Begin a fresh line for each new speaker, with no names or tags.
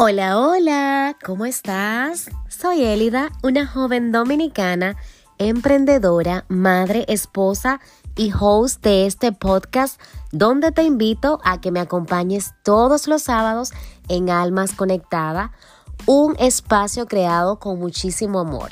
Hola, hola, ¿cómo estás? Soy Elida, una joven dominicana, emprendedora, madre, esposa y host de este podcast donde te invito a que me acompañes todos los sábados en Almas Conectada, un espacio creado con muchísimo amor.